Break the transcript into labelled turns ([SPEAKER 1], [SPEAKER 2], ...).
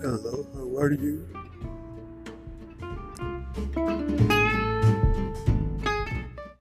[SPEAKER 1] Hello, how are you?